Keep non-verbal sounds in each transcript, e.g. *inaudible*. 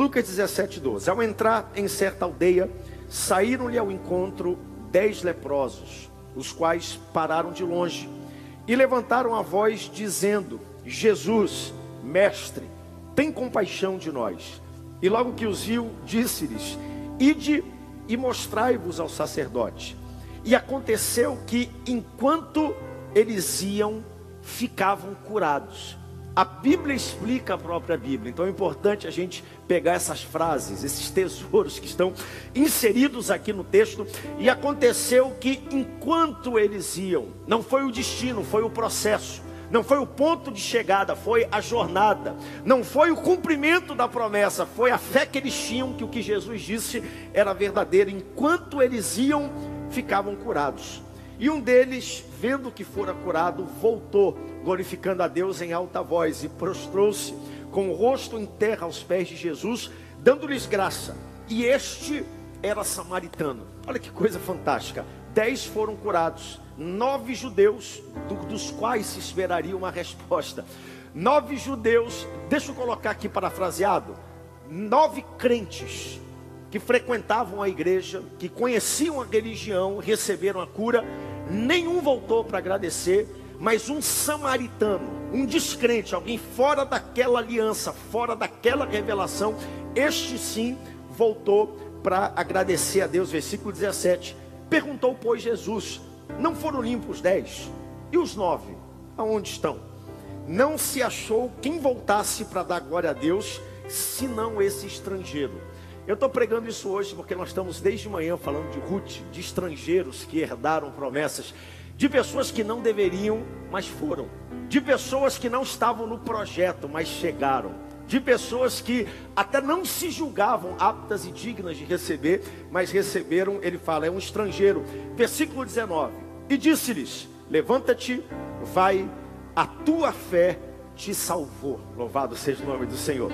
Lucas 17, 12. Ao entrar em certa aldeia, saíram-lhe ao encontro dez leprosos, os quais pararam de longe e levantaram a voz, dizendo: Jesus, mestre, tem compaixão de nós. E logo que os viu, disse-lhes: Ide e mostrai-vos ao sacerdote. E aconteceu que, enquanto eles iam, ficavam curados. A Bíblia explica a própria Bíblia, então é importante a gente pegar essas frases, esses tesouros que estão inseridos aqui no texto. E aconteceu que, enquanto eles iam, não foi o destino, foi o processo não foi o ponto de chegada, foi a jornada, não foi o cumprimento da promessa, foi a fé que eles tinham que o que Jesus disse era verdadeiro. Enquanto eles iam, ficavam curados. E um deles, vendo que fora curado, voltou, glorificando a Deus em alta voz, e prostrou-se com o rosto em terra aos pés de Jesus, dando-lhes graça. E este era samaritano. Olha que coisa fantástica. Dez foram curados nove judeus, do, dos quais se esperaria uma resposta. Nove judeus, deixa eu colocar aqui parafraseado, nove crentes que frequentavam a igreja, que conheciam a religião, receberam a cura, nenhum voltou para agradecer, mas um samaritano, um descrente, alguém fora daquela aliança, fora daquela revelação, este sim voltou para agradecer a Deus. Versículo 17: Perguntou, pois, Jesus: não foram limpos dez. E os nove? Aonde estão? Não se achou quem voltasse para dar glória a Deus, senão esse estrangeiro. Eu estou pregando isso hoje porque nós estamos desde manhã falando de Ruth, de estrangeiros que herdaram promessas, de pessoas que não deveriam, mas foram, de pessoas que não estavam no projeto, mas chegaram, de pessoas que até não se julgavam aptas e dignas de receber, mas receberam, ele fala, é um estrangeiro. Versículo 19 e disse-lhes: Levanta-te, vai, a tua fé te salvou. Louvado seja o nome do Senhor.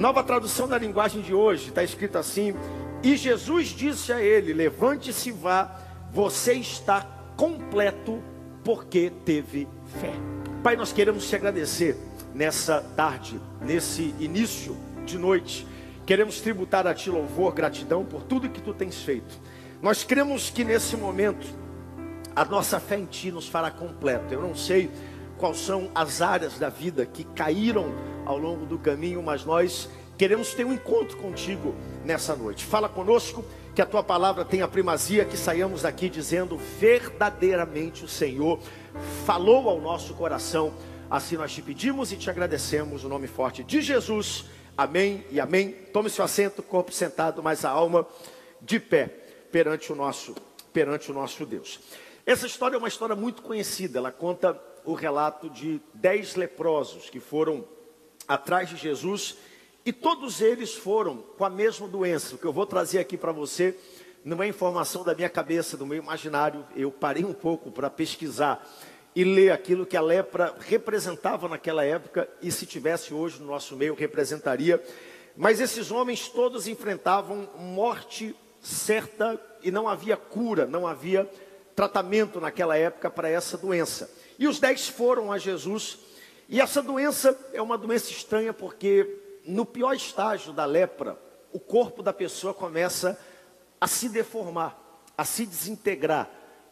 Nova tradução da linguagem de hoje está escrito assim: E Jesus disse a ele: Levante-se, vá, você está completo porque teve fé. Pai, nós queremos te agradecer nessa tarde, nesse início de noite. Queremos tributar a ti louvor, gratidão por tudo que tu tens feito. Nós cremos que nesse momento a nossa fé em Ti nos fará completo. Eu não sei quais são as áreas da vida que caíram ao longo do caminho, mas nós queremos ter um encontro contigo nessa noite. Fala conosco, que a Tua palavra tenha primazia, que saiamos daqui dizendo verdadeiramente o Senhor falou ao nosso coração. Assim nós te pedimos e te agradecemos, o nome forte de Jesus. Amém e amém. Tome seu assento, corpo sentado, mas a alma de pé perante o nosso perante o nosso Deus. Essa história é uma história muito conhecida. Ela conta o relato de dez leprosos que foram atrás de Jesus e todos eles foram com a mesma doença. O que eu vou trazer aqui para você não é informação da minha cabeça, do meu imaginário. Eu parei um pouco para pesquisar e ler aquilo que a lepra representava naquela época e se tivesse hoje no nosso meio representaria. Mas esses homens todos enfrentavam morte certa e não havia cura, não havia tratamento naquela época para essa doença. E os dez foram a Jesus. E essa doença é uma doença estranha porque no pior estágio da lepra, o corpo da pessoa começa a se deformar, a se desintegrar.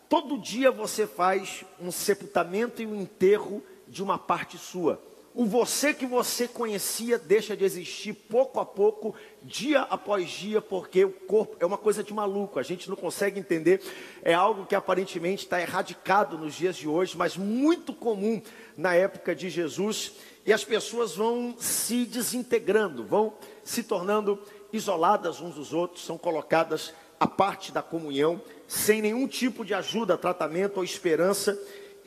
Todo dia você faz um sepultamento e um enterro de uma parte sua. O você que você conhecia deixa de existir pouco a pouco, dia após dia, porque o corpo é uma coisa de maluco, a gente não consegue entender, é algo que aparentemente está erradicado nos dias de hoje, mas muito comum na época de Jesus, e as pessoas vão se desintegrando, vão se tornando isoladas uns dos outros, são colocadas à parte da comunhão, sem nenhum tipo de ajuda, tratamento ou esperança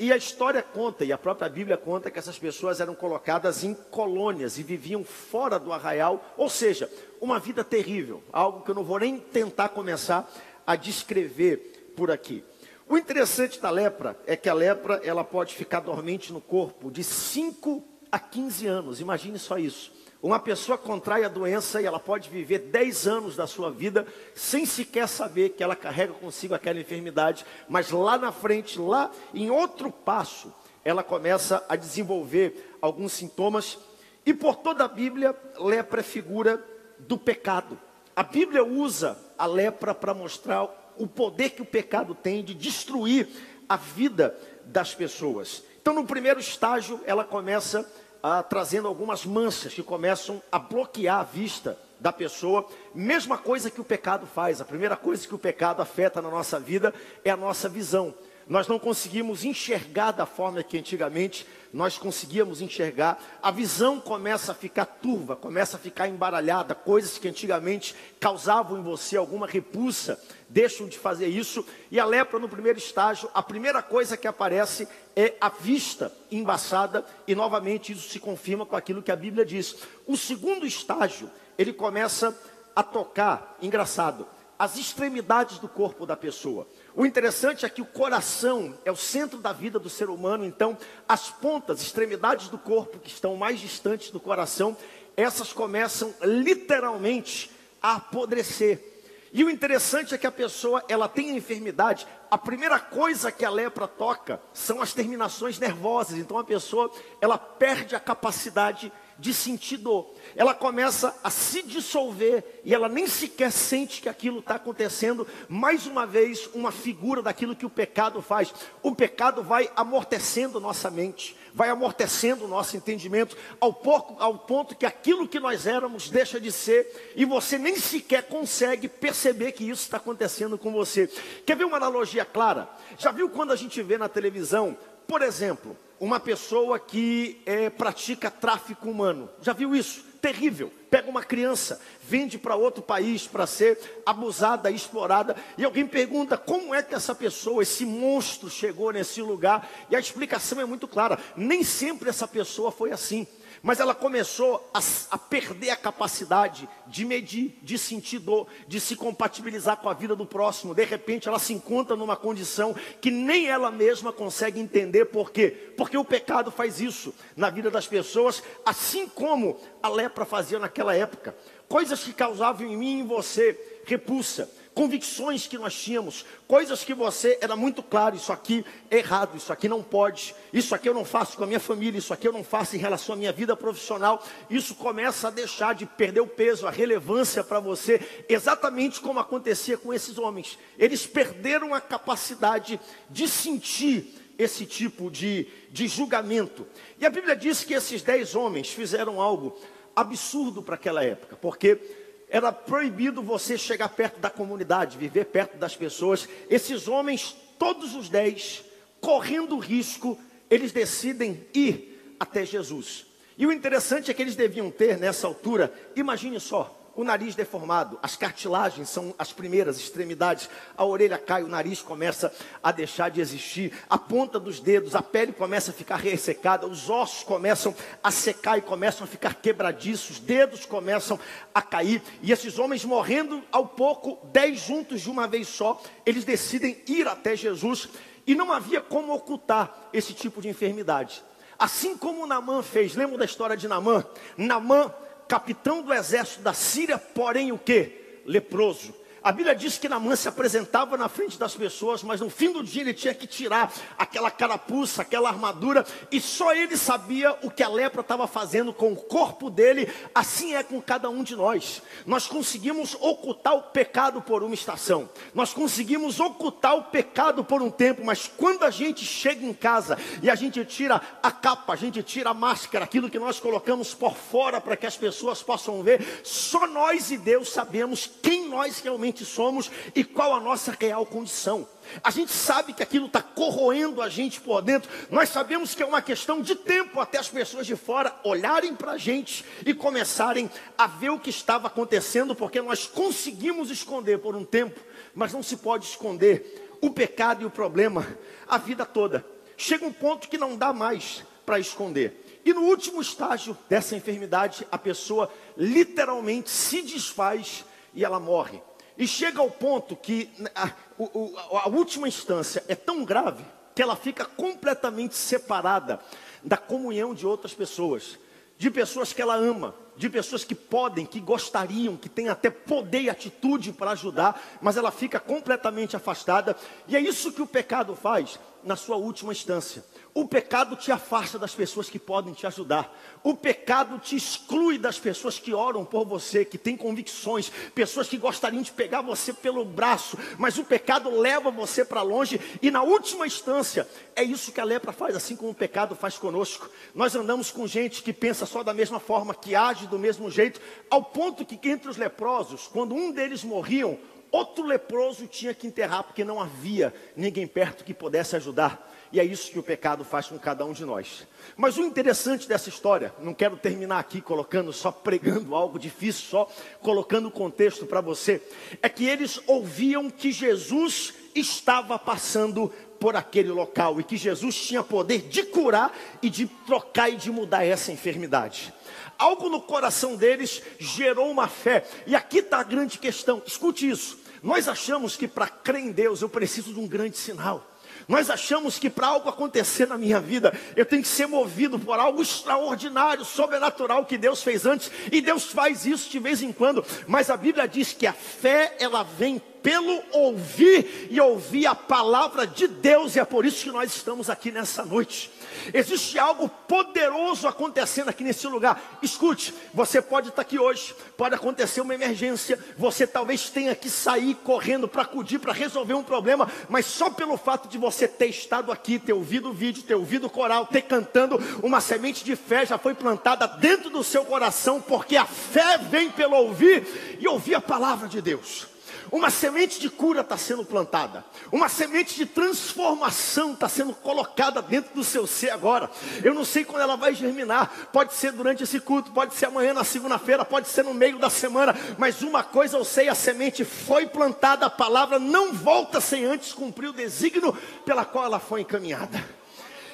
e a história conta, e a própria Bíblia conta, que essas pessoas eram colocadas em colônias e viviam fora do arraial, ou seja, uma vida terrível, algo que eu não vou nem tentar começar a descrever por aqui. O interessante da lepra é que a lepra ela pode ficar dormente no corpo de 5 a 15 anos, imagine só isso. Uma pessoa contrai a doença e ela pode viver 10 anos da sua vida sem sequer saber que ela carrega consigo aquela enfermidade, mas lá na frente, lá em outro passo, ela começa a desenvolver alguns sintomas. E por toda a Bíblia, lepra é figura do pecado. A Bíblia usa a lepra para mostrar o poder que o pecado tem de destruir a vida das pessoas. Então, no primeiro estágio, ela começa ah, trazendo algumas manchas que começam a bloquear a vista da pessoa. Mesma coisa que o pecado faz. A primeira coisa que o pecado afeta na nossa vida é a nossa visão. Nós não conseguimos enxergar da forma que antigamente nós conseguíamos enxergar. A visão começa a ficar turva, começa a ficar embaralhada. Coisas que antigamente causavam em você alguma repulsa deixam de fazer isso. E a lepra, no primeiro estágio, a primeira coisa que aparece é a vista embaçada, e novamente isso se confirma com aquilo que a Bíblia diz. O segundo estágio, ele começa a tocar, engraçado, as extremidades do corpo da pessoa. O interessante é que o coração é o centro da vida do ser humano, então as pontas, extremidades do corpo que estão mais distantes do coração, essas começam literalmente a apodrecer. E o interessante é que a pessoa, ela tem a enfermidade, a primeira coisa que a lepra toca são as terminações nervosas. Então a pessoa, ela perde a capacidade de sentir dor. Ela começa a se dissolver e ela nem sequer sente que aquilo está acontecendo. Mais uma vez, uma figura daquilo que o pecado faz. O pecado vai amortecendo nossa mente, vai amortecendo nosso entendimento, ao, pouco, ao ponto que aquilo que nós éramos deixa de ser e você nem sequer consegue perceber que isso está acontecendo com você. Quer ver uma analogia clara? Já viu quando a gente vê na televisão, por exemplo, uma pessoa que é, pratica tráfico humano. Já viu isso? Terrível. Pega uma criança, vende para outro país para ser abusada, explorada, e alguém pergunta como é que essa pessoa, esse monstro, chegou nesse lugar, e a explicação é muito clara: nem sempre essa pessoa foi assim. Mas ela começou a, a, perder a capacidade de medir, de sentir dor, de se compatibilizar com a vida do próximo. De repente ela se encontra numa condição que nem ela mesma consegue entender por quê? Porque o pecado faz isso na vida das pessoas, assim como a lepra fazia naquela época. Coisas que causavam em mim e em você repulsa convicções que nós tínhamos, coisas que você era muito claro, isso aqui é errado, isso aqui não pode, isso aqui eu não faço com a minha família, isso aqui eu não faço em relação à minha vida profissional, isso começa a deixar de perder o peso, a relevância para você, exatamente como acontecia com esses homens. Eles perderam a capacidade de sentir esse tipo de, de julgamento. E a Bíblia diz que esses dez homens fizeram algo absurdo para aquela época, porque era proibido você chegar perto da comunidade, viver perto das pessoas. Esses homens, todos os dez, correndo risco, eles decidem ir até Jesus. E o interessante é que eles deviam ter nessa altura, imagine só, o nariz deformado, as cartilagens são as primeiras extremidades, a orelha cai, o nariz começa a deixar de existir, a ponta dos dedos, a pele começa a ficar ressecada, os ossos começam a secar e começam a ficar quebradiços, dedos começam a cair, e esses homens morrendo ao pouco, dez juntos de uma vez só, eles decidem ir até Jesus, e não havia como ocultar esse tipo de enfermidade. Assim como Namã fez, lembra da história de Namã? Namã capitão do exército da Síria, porém o que? Leproso. A Bíblia diz que Namã se apresentava na frente das pessoas, mas no fim do dia ele tinha que tirar aquela carapuça, aquela armadura, e só ele sabia o que a lepra estava fazendo com o corpo dele. Assim é com cada um de nós. Nós conseguimos ocultar o pecado por uma estação, nós conseguimos ocultar o pecado por um tempo, mas quando a gente chega em casa e a gente tira a capa, a gente tira a máscara, aquilo que nós colocamos por fora para que as pessoas possam ver, só nós e Deus sabemos quem nós realmente realmente somos e qual a nossa real condição. A gente sabe que aquilo está corroendo a gente por dentro. Nós sabemos que é uma questão de tempo até as pessoas de fora olharem para a gente e começarem a ver o que estava acontecendo, porque nós conseguimos esconder por um tempo, mas não se pode esconder o pecado e o problema a vida toda. Chega um ponto que não dá mais para esconder. E no último estágio dessa enfermidade, a pessoa literalmente se desfaz e ela morre. E chega ao ponto que a, a, a última instância é tão grave que ela fica completamente separada da comunhão de outras pessoas, de pessoas que ela ama, de pessoas que podem, que gostariam, que têm até poder e atitude para ajudar, mas ela fica completamente afastada, e é isso que o pecado faz na sua última instância. O pecado te afasta das pessoas que podem te ajudar. O pecado te exclui das pessoas que oram por você, que têm convicções, pessoas que gostariam de pegar você pelo braço, mas o pecado leva você para longe e na última instância, é isso que a lepra faz, assim como o pecado faz conosco. Nós andamos com gente que pensa só da mesma forma, que age do mesmo jeito, ao ponto que entre os leprosos, quando um deles morriam, outro leproso tinha que enterrar porque não havia ninguém perto que pudesse ajudar. E é isso que o pecado faz com cada um de nós. Mas o interessante dessa história, não quero terminar aqui colocando, só pregando algo difícil, só colocando o contexto para você, é que eles ouviam que Jesus estava passando por aquele local e que Jesus tinha poder de curar e de trocar e de mudar essa enfermidade. Algo no coração deles gerou uma fé, e aqui está a grande questão, escute isso. Nós achamos que para crer em Deus eu preciso de um grande sinal. Nós achamos que para algo acontecer na minha vida, eu tenho que ser movido por algo extraordinário, sobrenatural que Deus fez antes, e Deus faz isso de vez em quando, mas a Bíblia diz que a fé ela vem pelo ouvir e ouvir a palavra de Deus, e é por isso que nós estamos aqui nessa noite. Existe algo poderoso acontecendo aqui nesse lugar. Escute, você pode estar aqui hoje, pode acontecer uma emergência, você talvez tenha que sair correndo para acudir, para resolver um problema, mas só pelo fato de você ter estado aqui, ter ouvido o vídeo, ter ouvido o coral, ter cantando, uma semente de fé já foi plantada dentro do seu coração, porque a fé vem pelo ouvir e ouvir a palavra de Deus. Uma semente de cura está sendo plantada. Uma semente de transformação está sendo colocada dentro do seu ser agora. Eu não sei quando ela vai germinar. Pode ser durante esse culto, pode ser amanhã na segunda-feira, pode ser no meio da semana. Mas uma coisa eu sei: a semente foi plantada, a palavra não volta sem antes cumprir o desígnio pela qual ela foi encaminhada.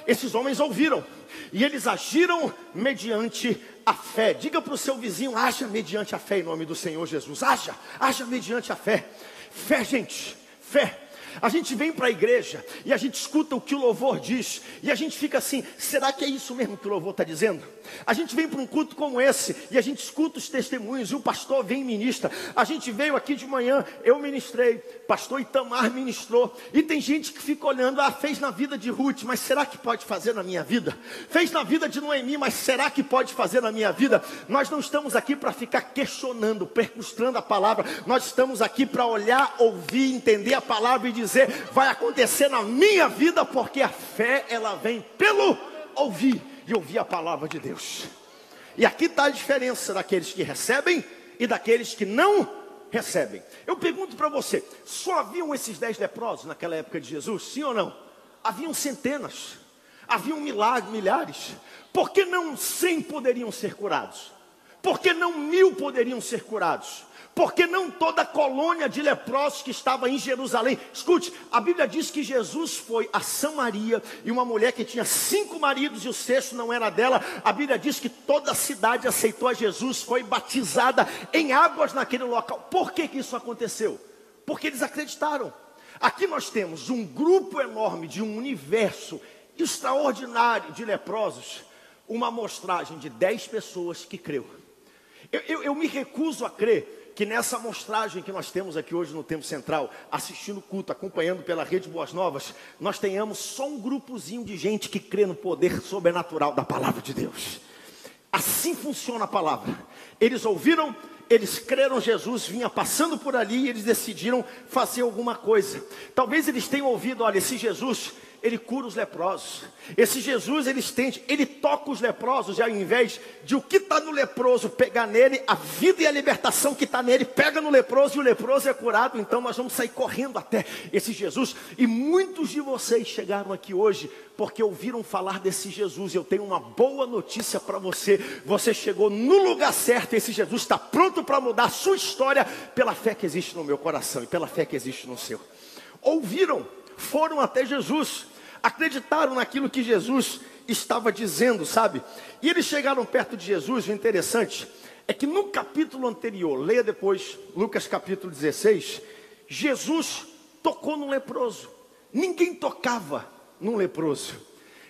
Esses homens ouviram e eles agiram mediante a fé. Diga para o seu vizinho: haja mediante a fé em nome do Senhor Jesus. Haja, haja mediante a fé. Fé, gente, fé. A gente vem para a igreja e a gente escuta o que o louvor diz, e a gente fica assim: será que é isso mesmo que o louvor está dizendo? A gente vem para um culto como esse e a gente escuta os testemunhos, e o pastor vem e ministra. A gente veio aqui de manhã, eu ministrei, pastor Itamar ministrou, e tem gente que fica olhando: ah, fez na vida de Ruth, mas será que pode fazer na minha vida? Fez na vida de Noemi, mas será que pode fazer na minha vida? Nós não estamos aqui para ficar questionando, percustrando a palavra, nós estamos aqui para olhar, ouvir, entender a palavra e dizer vai acontecer na minha vida, porque a fé ela vem pelo ouvir e ouvir a palavra de Deus. E aqui está a diferença daqueles que recebem e daqueles que não recebem. Eu pergunto para você: só haviam esses dez leprosos naquela época de Jesus? Sim ou não? Haviam centenas, haviam milagres, milhares. Por que não cem poderiam ser curados? Por que não mil poderiam ser curados? Porque não toda a colônia de leprosos que estava em Jerusalém. Escute, a Bíblia diz que Jesus foi a Samaria e uma mulher que tinha cinco maridos e o sexto não era dela. A Bíblia diz que toda a cidade aceitou a Jesus, foi batizada em águas naquele local. Por que, que isso aconteceu? Porque eles acreditaram. Aqui nós temos um grupo enorme de um universo extraordinário de leprosos, uma amostragem de dez pessoas que creu. Eu, eu, eu me recuso a crer que nessa amostragem que nós temos aqui hoje no Tempo Central, assistindo o culto, acompanhando pela Rede Boas Novas, nós tenhamos só um grupozinho de gente que crê no poder sobrenatural da palavra de Deus. Assim funciona a palavra. Eles ouviram, eles creram Jesus vinha passando por ali e eles decidiram fazer alguma coisa. Talvez eles tenham ouvido, olha, esse Jesus ele cura os leprosos. Esse Jesus, ele estende, ele toca os leprosos, e ao invés de o que está no leproso pegar nele, a vida e a libertação que está nele, pega no leproso e o leproso é curado. Então nós vamos sair correndo até esse Jesus. E muitos de vocês chegaram aqui hoje porque ouviram falar desse Jesus. Eu tenho uma boa notícia para você. Você chegou no lugar certo. Esse Jesus está pronto para mudar a sua história pela fé que existe no meu coração e pela fé que existe no seu. Ouviram foram até Jesus, acreditaram naquilo que Jesus estava dizendo, sabe? E eles chegaram perto de Jesus. O interessante é que no capítulo anterior, leia depois, Lucas capítulo 16, Jesus tocou no leproso. Ninguém tocava num leproso,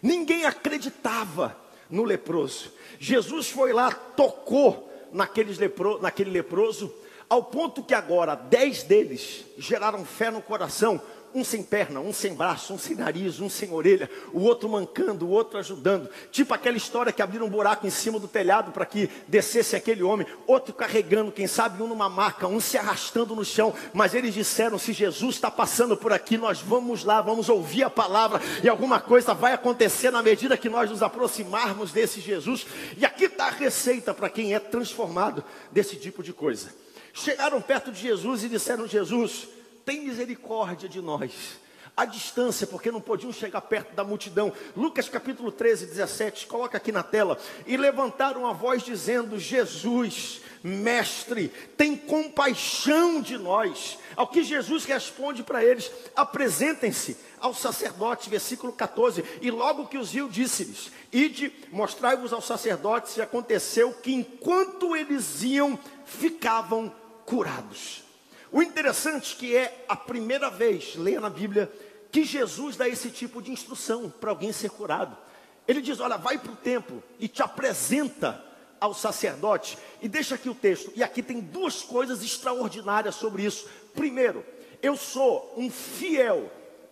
ninguém acreditava no leproso. Jesus foi lá, tocou naqueles lepro, naquele leproso, ao ponto que agora dez deles geraram fé no coração um sem perna, um sem braço, um sem nariz, um sem orelha, o outro mancando, o outro ajudando. Tipo aquela história que abriram um buraco em cima do telhado para que descesse aquele homem, outro carregando, quem sabe um numa maca, um se arrastando no chão. Mas eles disseram: se Jesus está passando por aqui, nós vamos lá, vamos ouvir a palavra e alguma coisa vai acontecer na medida que nós nos aproximarmos desse Jesus. E aqui está a receita para quem é transformado desse tipo de coisa. Chegaram perto de Jesus e disseram: Jesus, tem misericórdia de nós. A distância, porque não podiam chegar perto da multidão. Lucas capítulo 13, 17, coloca aqui na tela. E levantaram a voz dizendo: Jesus, mestre, tem compaixão de nós. Ao que Jesus responde para eles: apresentem-se ao sacerdote, versículo 14. E logo que os viu, disse-lhes: Ide, mostrai-vos aos sacerdotes. E aconteceu que enquanto eles iam, ficavam curados. O interessante é que é a primeira vez, leia na Bíblia, que Jesus dá esse tipo de instrução para alguém ser curado. Ele diz: Olha, vai para o templo e te apresenta ao sacerdote. E deixa aqui o texto. E aqui tem duas coisas extraordinárias sobre isso. Primeiro, eu sou um fiel,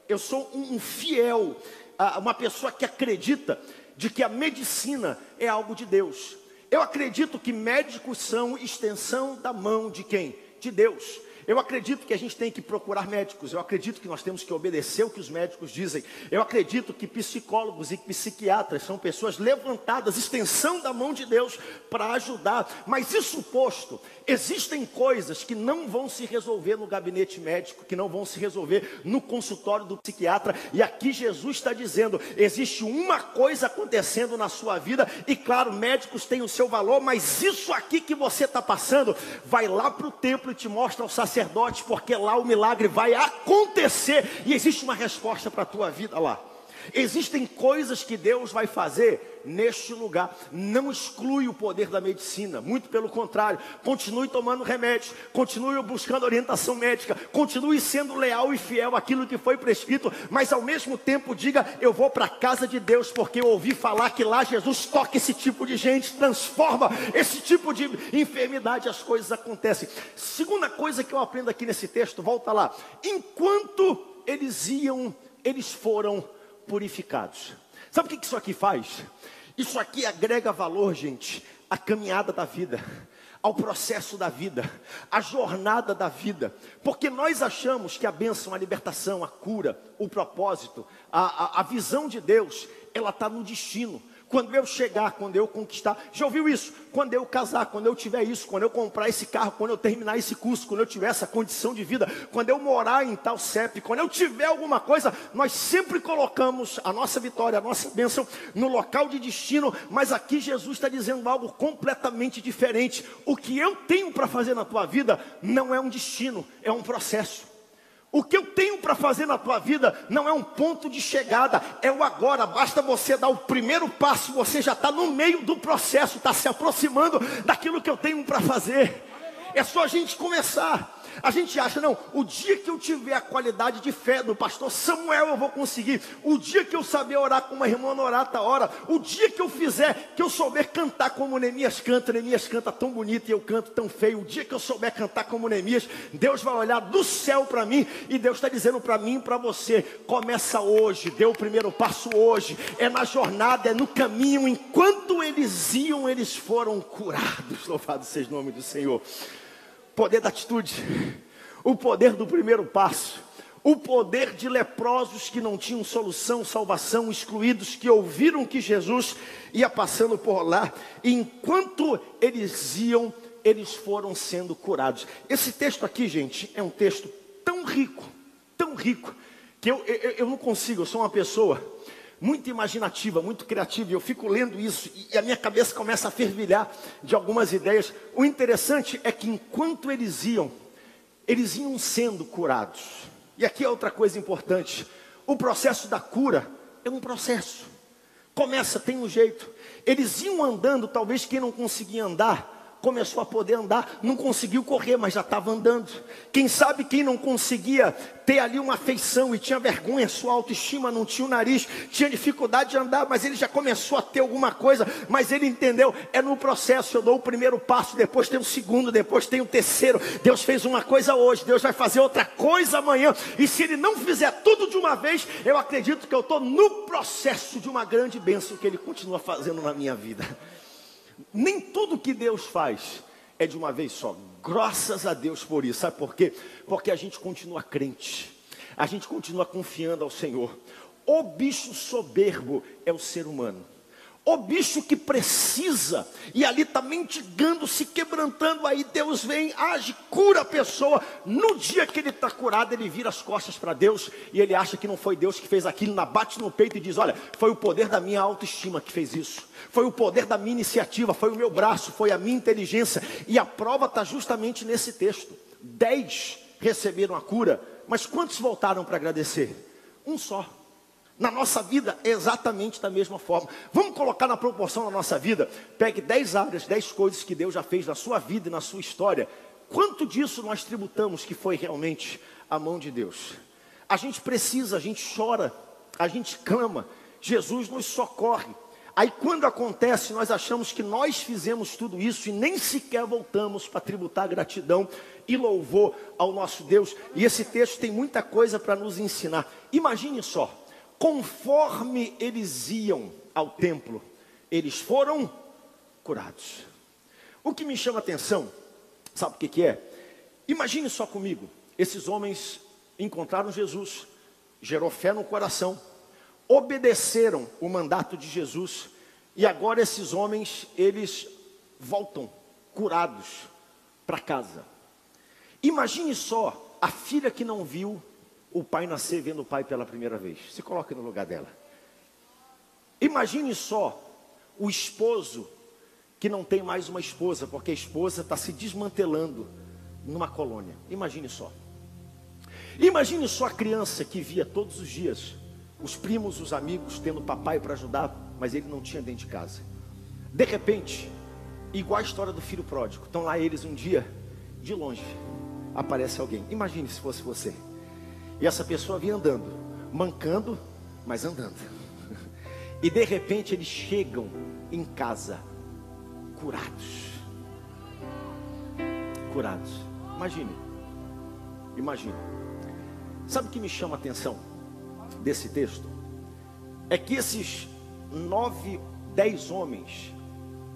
eu sou um fiel, ah, uma pessoa que acredita de que a medicina é algo de Deus. Eu acredito que médicos são extensão da mão de quem? De Deus. Eu acredito que a gente tem que procurar médicos, eu acredito que nós temos que obedecer o que os médicos dizem. Eu acredito que psicólogos e psiquiatras são pessoas levantadas, extensão da mão de Deus para ajudar. Mas isso posto, existem coisas que não vão se resolver no gabinete médico, que não vão se resolver no consultório do psiquiatra. E aqui Jesus está dizendo: existe uma coisa acontecendo na sua vida, e claro, médicos têm o seu valor, mas isso aqui que você está passando, vai lá para o templo e te mostra o sacerdote porque lá o milagre vai acontecer e existe uma resposta para a tua vida lá. Existem coisas que Deus vai fazer neste lugar. Não exclui o poder da medicina, muito pelo contrário. Continue tomando remédios, continue buscando orientação médica, continue sendo leal e fiel àquilo que foi prescrito, mas ao mesmo tempo diga: Eu vou para a casa de Deus, porque eu ouvi falar que lá Jesus toca esse tipo de gente, transforma esse tipo de enfermidade, as coisas acontecem. Segunda coisa que eu aprendo aqui nesse texto, volta lá. Enquanto eles iam, eles foram purificados. Sabe o que isso aqui faz? Isso aqui agrega valor, gente, à caminhada da vida, ao processo da vida, à jornada da vida, porque nós achamos que a bênção, a libertação, a cura, o propósito, a, a, a visão de Deus, ela está no destino. Quando eu chegar, quando eu conquistar, já ouviu isso? Quando eu casar, quando eu tiver isso, quando eu comprar esse carro, quando eu terminar esse curso, quando eu tiver essa condição de vida, quando eu morar em tal CEP, quando eu tiver alguma coisa, nós sempre colocamos a nossa vitória, a nossa bênção no local de destino, mas aqui Jesus está dizendo algo completamente diferente. O que eu tenho para fazer na tua vida não é um destino, é um processo. O que eu tenho para fazer na tua vida não é um ponto de chegada, é o agora. Basta você dar o primeiro passo, você já está no meio do processo, está se aproximando daquilo que eu tenho para fazer. É só a gente começar. A gente acha, não, o dia que eu tiver a qualidade de fé do pastor Samuel, eu vou conseguir. O dia que eu saber orar como uma irmã Norata ora. O dia que eu fizer, que eu souber cantar como Neemias canta. Neemias canta tão bonito e eu canto tão feio. O dia que eu souber cantar como Neemias, Deus vai olhar do céu para mim. E Deus está dizendo para mim e para você: começa hoje, dê o primeiro passo hoje. É na jornada, é no caminho. Enquanto eles iam, eles foram curados. *laughs* Louvado seja o nome do Senhor poder da atitude, o poder do primeiro passo, o poder de leprosos que não tinham solução, salvação, excluídos, que ouviram que Jesus ia passando por lá, e enquanto eles iam, eles foram sendo curados. Esse texto aqui, gente, é um texto tão rico, tão rico, que eu, eu, eu não consigo, eu sou uma pessoa muito imaginativa, muito criativa, e eu fico lendo isso e a minha cabeça começa a fervilhar de algumas ideias. O interessante é que enquanto eles iam, eles iam sendo curados. E aqui é outra coisa importante: o processo da cura é um processo. Começa, tem um jeito. Eles iam andando, talvez quem não conseguia andar, começou a poder andar, não conseguiu correr, mas já estava andando. Quem sabe quem não conseguia ter ali uma afeição e tinha vergonha, sua autoestima não tinha o nariz, tinha dificuldade de andar, mas ele já começou a ter alguma coisa, mas ele entendeu, é no processo, eu dou o primeiro passo, depois tem o segundo, depois tem o terceiro. Deus fez uma coisa hoje, Deus vai fazer outra coisa amanhã. E se ele não fizer tudo de uma vez, eu acredito que eu estou no processo de uma grande bênção que ele continua fazendo na minha vida. Nem tudo que Deus faz é de uma vez só. Graças a Deus por isso. Sabe por quê? Porque a gente continua crente. A gente continua confiando ao Senhor. O bicho soberbo é o ser humano. O bicho que precisa, e ali está mendigando, se quebrantando, aí Deus vem, age, cura a pessoa. No dia que ele está curado, ele vira as costas para Deus e ele acha que não foi Deus que fez aquilo, bate no peito e diz: Olha, foi o poder da minha autoestima que fez isso, foi o poder da minha iniciativa, foi o meu braço, foi a minha inteligência. E a prova está justamente nesse texto: dez receberam a cura, mas quantos voltaram para agradecer? Um só. Na nossa vida é exatamente da mesma forma. Vamos colocar na proporção da nossa vida. Pegue 10 áreas, 10 coisas que Deus já fez na sua vida e na sua história. Quanto disso nós tributamos que foi realmente a mão de Deus? A gente precisa, a gente chora, a gente clama. Jesus nos socorre. Aí quando acontece, nós achamos que nós fizemos tudo isso e nem sequer voltamos para tributar gratidão e louvor ao nosso Deus. E esse texto tem muita coisa para nos ensinar. Imagine só, conforme eles iam ao templo, eles foram curados. O que me chama a atenção, sabe o que, que é? Imagine só comigo: esses homens encontraram Jesus, gerou fé no coração, obedeceram o mandato de Jesus, e agora esses homens, eles voltam curados para casa. Imagine só a filha que não viu o pai nascer vendo o pai pela primeira vez. Se coloque no lugar dela. Imagine só o esposo que não tem mais uma esposa, porque a esposa está se desmantelando numa colônia. Imagine só. Imagine só a criança que via todos os dias os primos, os amigos tendo papai para ajudar, mas ele não tinha dentro de casa. De repente, igual a história do filho pródigo, estão lá eles um dia, de longe, aparece alguém. Imagine se fosse você. E essa pessoa vinha andando, mancando, mas andando. E de repente eles chegam em casa curados. Curados. Imagine. Imagine. Sabe o que me chama a atenção desse texto? É que esses nove, dez homens,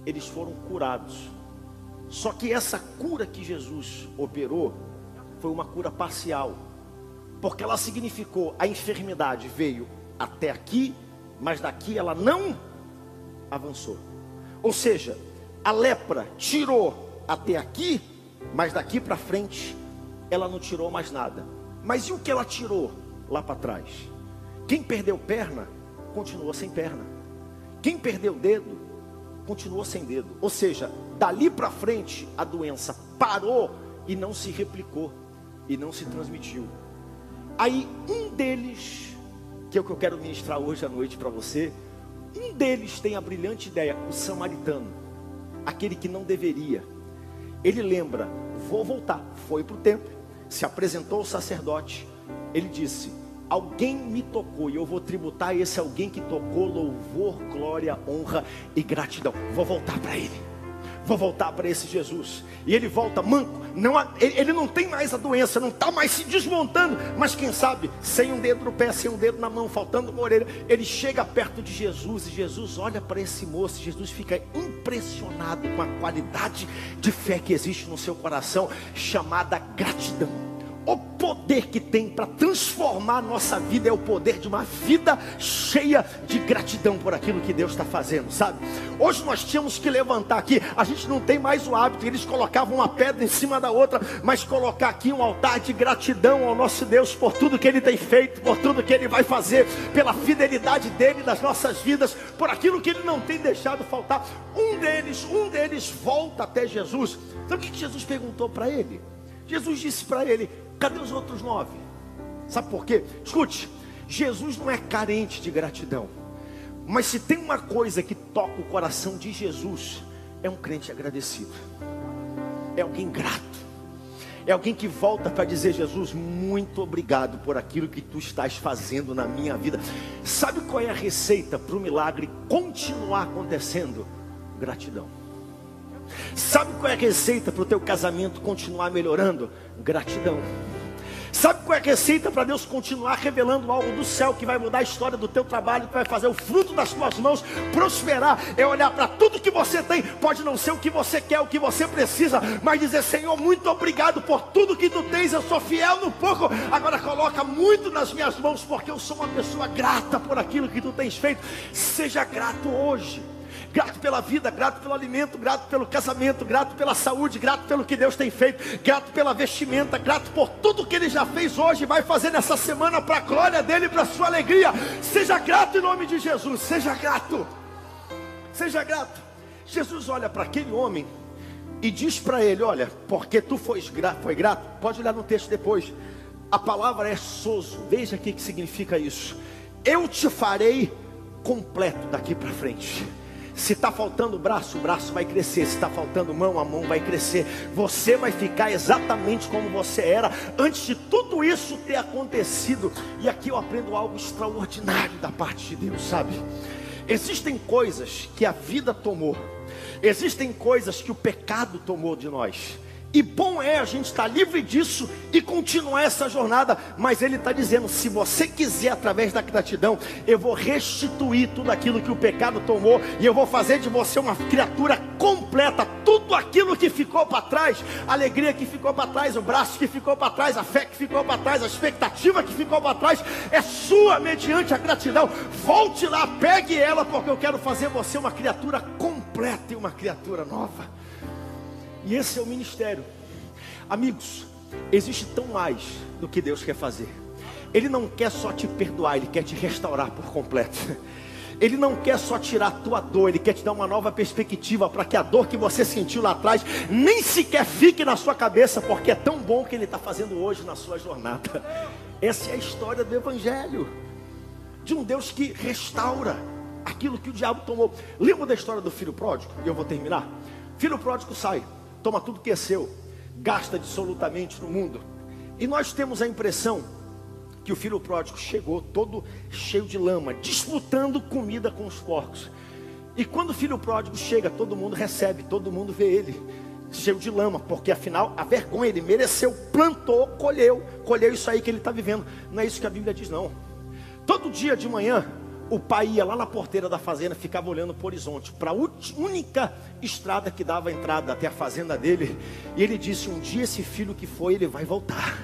eles foram curados. Só que essa cura que Jesus operou foi uma cura parcial porque ela significou a enfermidade veio até aqui, mas daqui ela não avançou. Ou seja, a lepra tirou até aqui, mas daqui para frente ela não tirou mais nada. Mas e o que ela tirou lá para trás? Quem perdeu perna, continuou sem perna. Quem perdeu dedo, continuou sem dedo. Ou seja, dali para frente a doença parou e não se replicou e não se transmitiu. Aí um deles, que é o que eu quero ministrar hoje à noite para você, um deles tem a brilhante ideia, o samaritano, aquele que não deveria. Ele lembra, vou voltar, foi para o templo, se apresentou ao sacerdote, ele disse: Alguém me tocou e eu vou tributar esse alguém que tocou louvor, glória, honra e gratidão. Vou voltar para ele vou voltar para esse Jesus. E ele volta manco, não, ele não tem mais a doença, não está mais se desmontando, mas quem sabe, sem um dedo no pé, sem um dedo na mão, faltando uma orelha, ele chega perto de Jesus e Jesus olha para esse moço, Jesus fica impressionado com a qualidade de fé que existe no seu coração, chamada gratidão. O poder que tem para transformar a nossa vida é o poder de uma vida cheia de gratidão por aquilo que Deus está fazendo, sabe? Hoje nós tínhamos que levantar aqui, a gente não tem mais o hábito, eles colocavam uma pedra em cima da outra, mas colocar aqui um altar de gratidão ao nosso Deus por tudo que Ele tem feito, por tudo que Ele vai fazer, pela fidelidade dEle nas nossas vidas, por aquilo que Ele não tem deixado faltar. Um deles, um deles volta até Jesus. Então o que Jesus perguntou para ele? Jesus disse para ele: Cadê os outros nove? Sabe por quê? Escute, Jesus não é carente de gratidão. Mas se tem uma coisa que toca o coração de Jesus, é um crente agradecido. é alguém grato. É alguém que volta para dizer: Jesus, muito obrigado por aquilo que tu estás fazendo na minha vida. Sabe qual é a receita para o milagre continuar acontecendo? Gratidão. Sabe qual é a receita para o teu casamento continuar melhorando? Gratidão. Sabe qual é a receita para Deus continuar revelando algo do céu que vai mudar a história do teu trabalho, que vai fazer o fruto das tuas mãos prosperar? É olhar para tudo que você tem, pode não ser o que você quer, o que você precisa, mas dizer: Senhor, muito obrigado por tudo que tu tens. Eu sou fiel no pouco, agora coloca muito nas minhas mãos, porque eu sou uma pessoa grata por aquilo que tu tens feito. Seja grato hoje grato pela vida, grato pelo alimento, grato pelo casamento, grato pela saúde, grato pelo que Deus tem feito, grato pela vestimenta, grato por tudo que Ele já fez hoje vai fazer nessa semana para a glória dele, para a sua alegria. Seja grato em nome de Jesus, seja grato, seja grato. Jesus olha para aquele homem e diz para ele: Olha, porque tu foi grato, foi grato, pode olhar no texto depois. A palavra é soso, veja o que significa isso. Eu te farei completo daqui para frente. Se está faltando braço, o braço vai crescer. Se está faltando mão, a mão vai crescer. Você vai ficar exatamente como você era antes de tudo isso ter acontecido. E aqui eu aprendo algo extraordinário da parte de Deus, sabe? Existem coisas que a vida tomou, existem coisas que o pecado tomou de nós. E bom é a gente estar livre disso e continuar essa jornada. Mas ele está dizendo: se você quiser, através da gratidão, eu vou restituir tudo aquilo que o pecado tomou. E eu vou fazer de você uma criatura completa. Tudo aquilo que ficou para trás, a alegria que ficou para trás, o braço que ficou para trás, a fé que ficou para trás, a expectativa que ficou para trás, é sua mediante a gratidão. Volte lá, pegue ela, porque eu quero fazer você uma criatura completa e uma criatura nova. E esse é o ministério. Amigos, existe tão mais do que Deus quer fazer. Ele não quer só te perdoar, ele quer te restaurar por completo. Ele não quer só tirar a tua dor, ele quer te dar uma nova perspectiva para que a dor que você sentiu lá atrás nem sequer fique na sua cabeça, porque é tão bom que ele está fazendo hoje na sua jornada. Essa é a história do Evangelho, de um Deus que restaura aquilo que o diabo tomou. Lembra da história do filho pródigo? E eu vou terminar. Filho pródigo sai, toma tudo que é seu, gasta absolutamente no mundo. E nós temos a impressão que o filho pródigo chegou todo cheio de lama, disputando comida com os porcos. E quando o filho pródigo chega, todo mundo recebe, todo mundo vê ele cheio de lama, porque afinal a vergonha ele mereceu, plantou, colheu, colheu isso aí que ele está vivendo. Não é isso que a Bíblia diz, não. Todo dia de manhã, o pai ia lá na porteira da fazenda, ficava olhando para o horizonte, para a única estrada que dava entrada até a fazenda dele. E ele disse: Um dia esse filho que foi, ele vai voltar.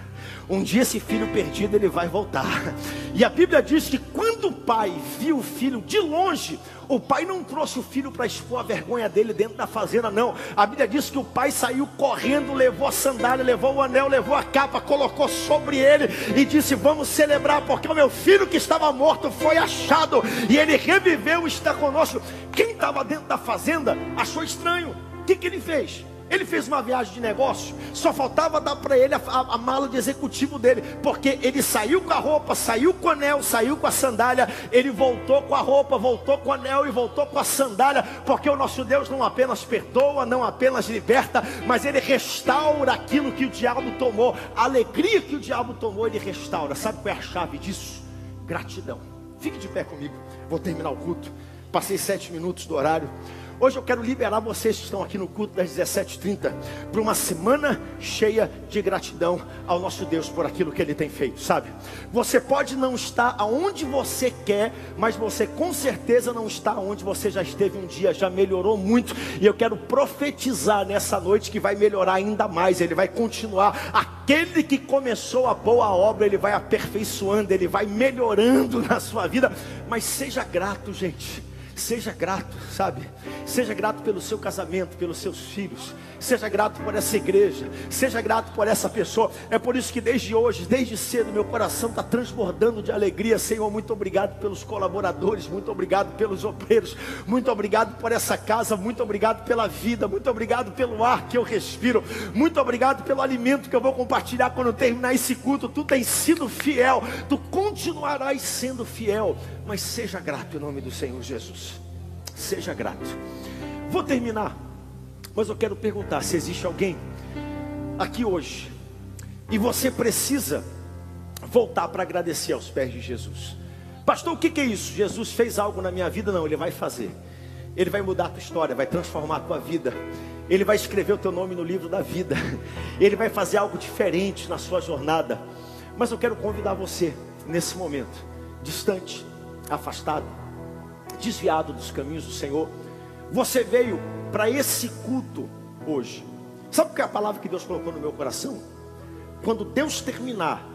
Um dia esse filho perdido, ele vai voltar. E a Bíblia diz que quando o pai viu o filho de longe, o pai não trouxe o filho para expor a vergonha dele dentro da fazenda, não. A Bíblia diz que o pai saiu correndo, levou a sandália, levou o anel, levou a capa, colocou sobre ele e disse: Vamos celebrar, porque o meu filho que estava morto foi achado e ele reviveu e está conosco. Quem estava dentro da fazenda achou estranho. O que, que ele fez? Ele fez uma viagem de negócio, só faltava dar para ele a, a, a, mala de executivo dele, porque ele saiu com a roupa, saiu com o anel, saiu com a sandália, ele voltou com a roupa, voltou com o anel e voltou com a sandália, porque o nosso Deus não apenas perdoa, não apenas liberta, mas ele restaura aquilo que o diabo tomou, a alegria que o diabo tomou, ele restaura. Sabe qual é a chave disso? Gratidão. Fique de pé comigo, vou terminar o culto. Passei sete minutos do horário. Hoje eu quero liberar vocês que estão aqui no culto das 17h30 para uma semana cheia de gratidão ao nosso Deus por aquilo que Ele tem feito, sabe? Você pode não estar aonde você quer, mas você com certeza não está onde você já esteve um dia, já melhorou muito. E eu quero profetizar nessa noite que vai melhorar ainda mais, Ele vai continuar. Aquele que começou a boa obra, Ele vai aperfeiçoando, Ele vai melhorando *laughs* na sua vida. Mas seja grato, gente. Seja grato, sabe? Seja grato pelo seu casamento, pelos seus filhos. Seja grato por essa igreja. Seja grato por essa pessoa. É por isso que desde hoje, desde cedo, meu coração está transbordando de alegria. Senhor, muito obrigado pelos colaboradores. Muito obrigado pelos obreiros. Muito obrigado por essa casa. Muito obrigado pela vida. Muito obrigado pelo ar que eu respiro. Muito obrigado pelo alimento que eu vou compartilhar quando terminar esse culto. Tu tens sido fiel. Tu continuarás sendo fiel. Mas seja grato em nome do Senhor Jesus. Seja grato. Vou terminar, mas eu quero perguntar se existe alguém aqui hoje e você precisa voltar para agradecer aos pés de Jesus. Pastor, o que, é isso? Jesus fez algo na minha vida? Não, Ele vai fazer. Ele vai mudar a tua história, vai transformar a tua vida. Ele vai escrever o teu nome no livro da vida. *laughs* Ele vai fazer algo diferente na sua jornada. Mas eu quero convidar você, nesse momento, distante, afastado, desviado dos caminhos do Senhor. Você veio para esse culto hoje. Sabe o que é a palavra que Deus colocou no meu coração? Quando Deus terminar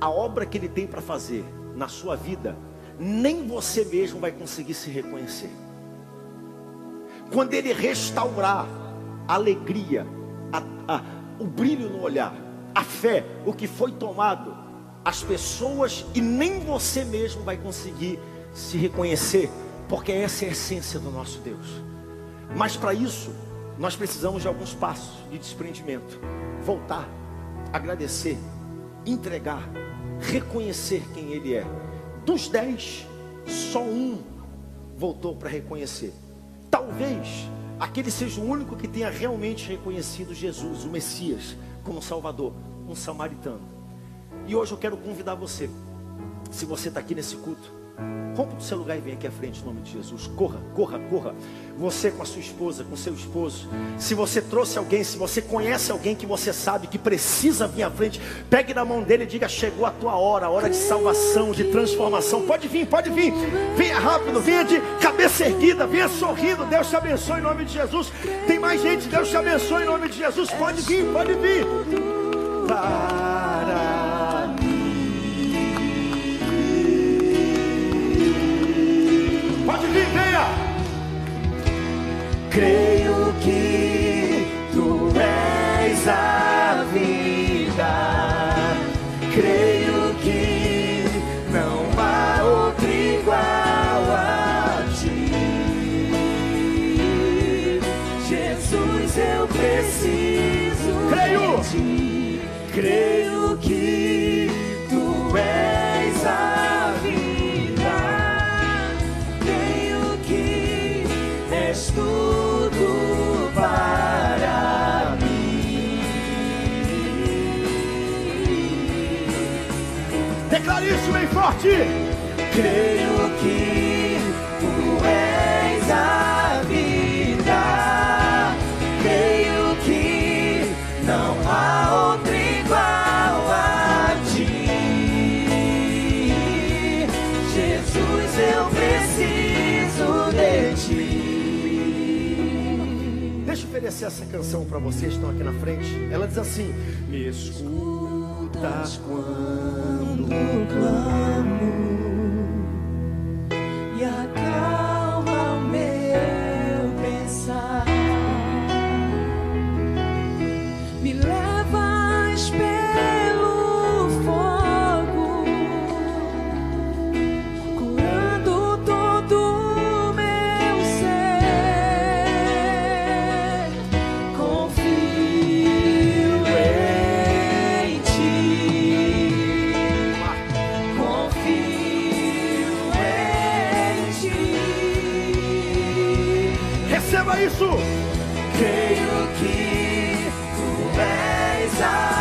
a obra que Ele tem para fazer na sua vida, nem você mesmo vai conseguir se reconhecer. Quando Ele restaurar a alegria, a, a, o brilho no olhar, a fé, o que foi tomado, as pessoas e nem você mesmo vai conseguir se reconhecer, porque essa é a essência do nosso Deus. Mas para isso, nós precisamos de alguns passos de desprendimento, voltar, agradecer, entregar, reconhecer quem Ele é. Dos dez, só um voltou para reconhecer. Talvez aquele seja o único que tenha realmente reconhecido Jesus, o Messias, como Salvador, um samaritano. E hoje eu quero convidar você, se você está aqui nesse culto, Rompa do seu lugar e vem aqui à frente em nome de Jesus. Corra, corra, corra. Você com a sua esposa, com seu esposo. Se você trouxe alguém, se você conhece alguém que você sabe que precisa vir à frente, pegue na mão dele e diga: Chegou a tua hora, a hora de salvação, de transformação. Pode vir, pode vir. Venha rápido, venha de cabeça erguida, venha sorrindo. Deus te abençoe em nome de Jesus. Tem mais gente, Deus te abençoe em nome de Jesus. Pode vir, pode vir. Para. Creio que tu és a vida. Creio que não há outro igual a ti. Jesus, eu preciso Creio. de ti. Creio que tu és a vida. Creio que és tudo bem forte. Creio que tu és a vida. Creio que não há outro igual a ti. Jesus, eu preciso de ti. Deixa eu oferecer essa canção para vocês que estão aqui na frente. Ela diz assim: Me quando e receba isso. Creio que tu és a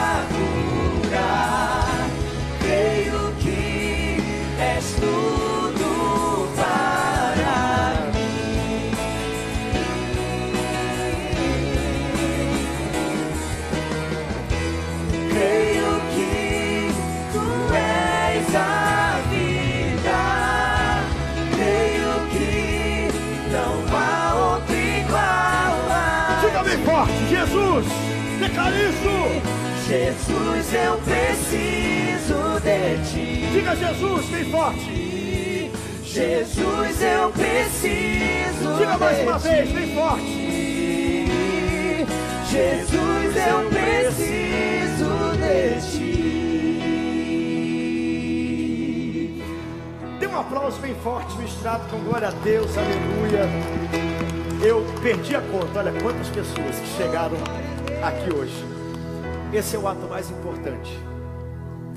Jesus, eu preciso de ti. Diga Jesus bem forte. Jesus, eu preciso Diga mais uma ti. vez, bem forte. Jesus, eu preciso de ti. Dê um aplauso bem forte, misturado com glória a Deus, aleluia. Eu perdi a conta, olha quantas pessoas que chegaram aqui hoje. Esse é o ato mais importante.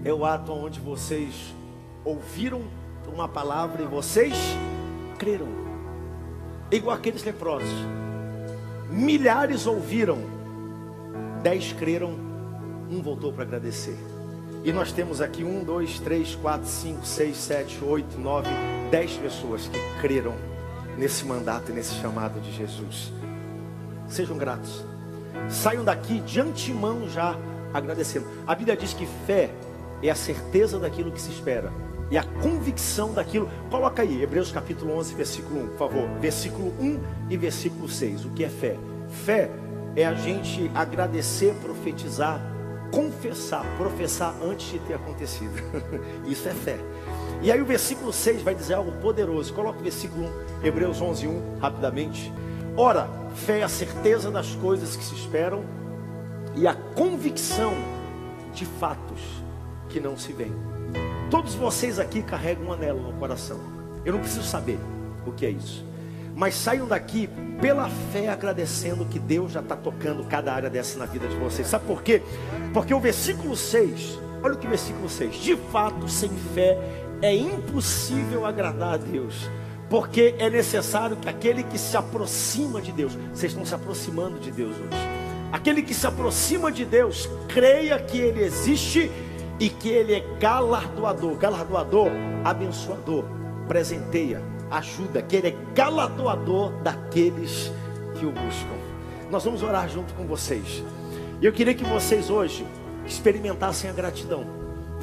É o ato onde vocês ouviram uma palavra e vocês creram. Igual aqueles leprosos. Milhares ouviram, dez creram um voltou para agradecer. E nós temos aqui um, dois, três, quatro, cinco, seis, sete, oito, nove, dez pessoas que creram nesse mandato e nesse chamado de Jesus. Sejam gratos. Saiam daqui de antemão já agradecendo. A Bíblia diz que fé é a certeza daquilo que se espera e a convicção daquilo. Coloca aí, Hebreus capítulo 11, versículo 1, por favor. Versículo 1 e versículo 6. O que é fé? Fé é a gente agradecer, profetizar, confessar, professar antes de ter acontecido. *laughs* Isso é fé. E aí o versículo 6 vai dizer algo poderoso. Coloca o versículo 1, Hebreus 11, 1, rapidamente. Ora, fé é a certeza das coisas que se esperam e a convicção de fatos que não se veem. Todos vocês aqui carregam um anelo no coração. Eu não preciso saber o que é isso. Mas saiam daqui pela fé agradecendo que Deus já está tocando cada área dessa na vida de vocês. Sabe por quê? Porque o versículo 6, olha o que o versículo 6: de fato, sem fé é impossível agradar a Deus. Porque é necessário que aquele que se aproxima de Deus, vocês estão se aproximando de Deus hoje. Aquele que se aproxima de Deus, creia que Ele existe e que Ele é galardoador. Galardoador, abençoador, presenteia, ajuda. Que Ele é galardoador daqueles que o buscam. Nós vamos orar junto com vocês. E eu queria que vocês hoje experimentassem a gratidão.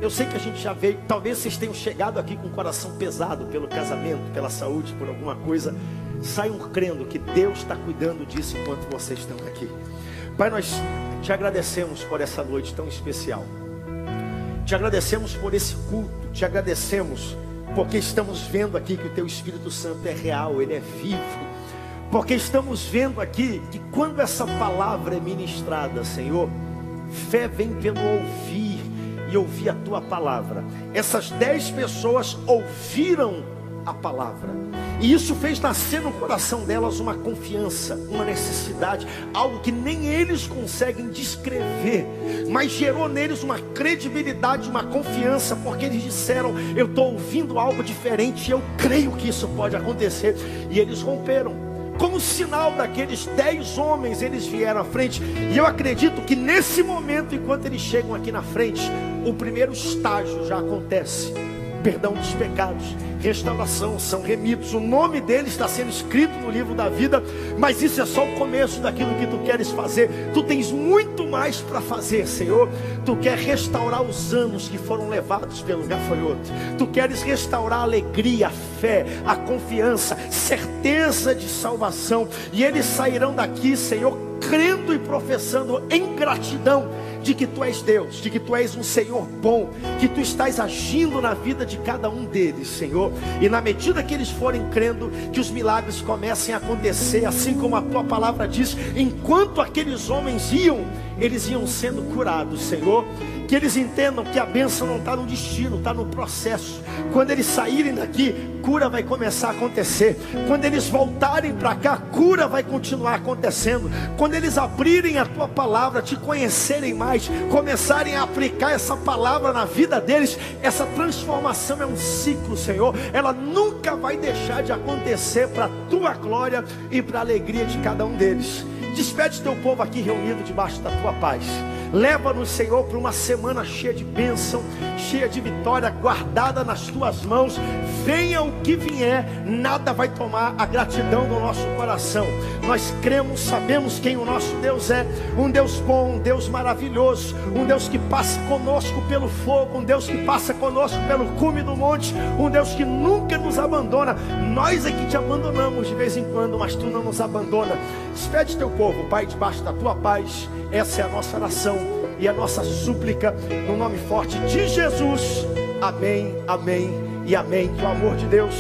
Eu sei que a gente já veio, talvez vocês tenham chegado aqui com o coração pesado pelo casamento, pela saúde, por alguma coisa. Saiam crendo que Deus está cuidando disso enquanto vocês estão aqui. Pai, nós te agradecemos por essa noite tão especial. Te agradecemos por esse culto. Te agradecemos porque estamos vendo aqui que o Teu Espírito Santo é real, ele é vivo. Porque estamos vendo aqui que quando essa palavra é ministrada, Senhor, fé vem pelo ouvir e ouvir a tua palavra. Essas dez pessoas ouviram a palavra. E isso fez nascer no coração delas uma confiança, uma necessidade, algo que nem eles conseguem descrever, mas gerou neles uma credibilidade, uma confiança, porque eles disseram: Eu estou ouvindo algo diferente, eu creio que isso pode acontecer. E eles romperam. Como sinal daqueles dez homens, eles vieram à frente. E eu acredito que nesse momento, enquanto eles chegam aqui na frente, o primeiro estágio já acontece perdão dos pecados, restauração, são remidos. O nome deles está sendo escrito no livro da vida, mas isso é só o começo daquilo que tu queres fazer. Tu tens muito mais para fazer, Senhor. Tu quer restaurar os anos que foram levados pelo gafanhoto. Tu queres restaurar a alegria, a fé, a confiança, certeza de salvação. E eles sairão daqui, Senhor, crendo e professando em gratidão de que tu és Deus, de que tu és um Senhor bom, que tu estás agindo na vida de cada um deles, Senhor. E na medida que eles forem crendo, que os milagres comecem a acontecer, assim como a tua palavra diz, enquanto aqueles homens iam, eles iam sendo curados, Senhor. Que eles entendam que a bênção não está no destino, está no processo. Quando eles saírem daqui, cura vai começar a acontecer. Quando eles voltarem para cá, cura vai continuar acontecendo. Quando eles abrirem a tua palavra, te conhecerem mais, começarem a aplicar essa palavra na vida deles, essa transformação é um ciclo, Senhor. Ela nunca vai deixar de acontecer para a tua glória e para a alegria de cada um deles. Despede teu povo aqui reunido debaixo da tua paz. Leva-nos, Senhor, para uma semana cheia de bênção, cheia de vitória, guardada nas tuas mãos. Venha o que vier, nada vai tomar a gratidão do nosso coração. Nós cremos, sabemos quem o nosso Deus é: um Deus bom, um Deus maravilhoso, um Deus que passa conosco pelo fogo, um Deus que passa conosco pelo cume do monte, um Deus que nunca nos abandona. Nós é que te abandonamos de vez em quando, mas tu não nos abandona. Despede teu povo, Pai, debaixo da tua paz. Essa é a nossa oração e a nossa súplica no nome forte de Jesus. Amém, amém e amém. Que o amor de Deus,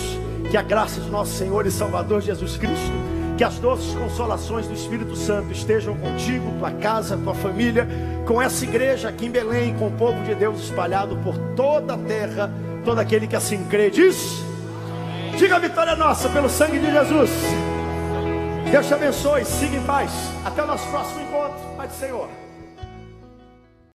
que a graça de nosso Senhor e Salvador Jesus Cristo, que as doces consolações do Espírito Santo estejam contigo, tua casa, tua família, com essa igreja aqui em Belém, com o povo de Deus espalhado por toda a terra, todo aquele que assim crê, diz. Diga a vitória nossa pelo sangue de Jesus. Deus te abençoe, siga em paz. Até o nosso próximo encontro. Pai do Senhor.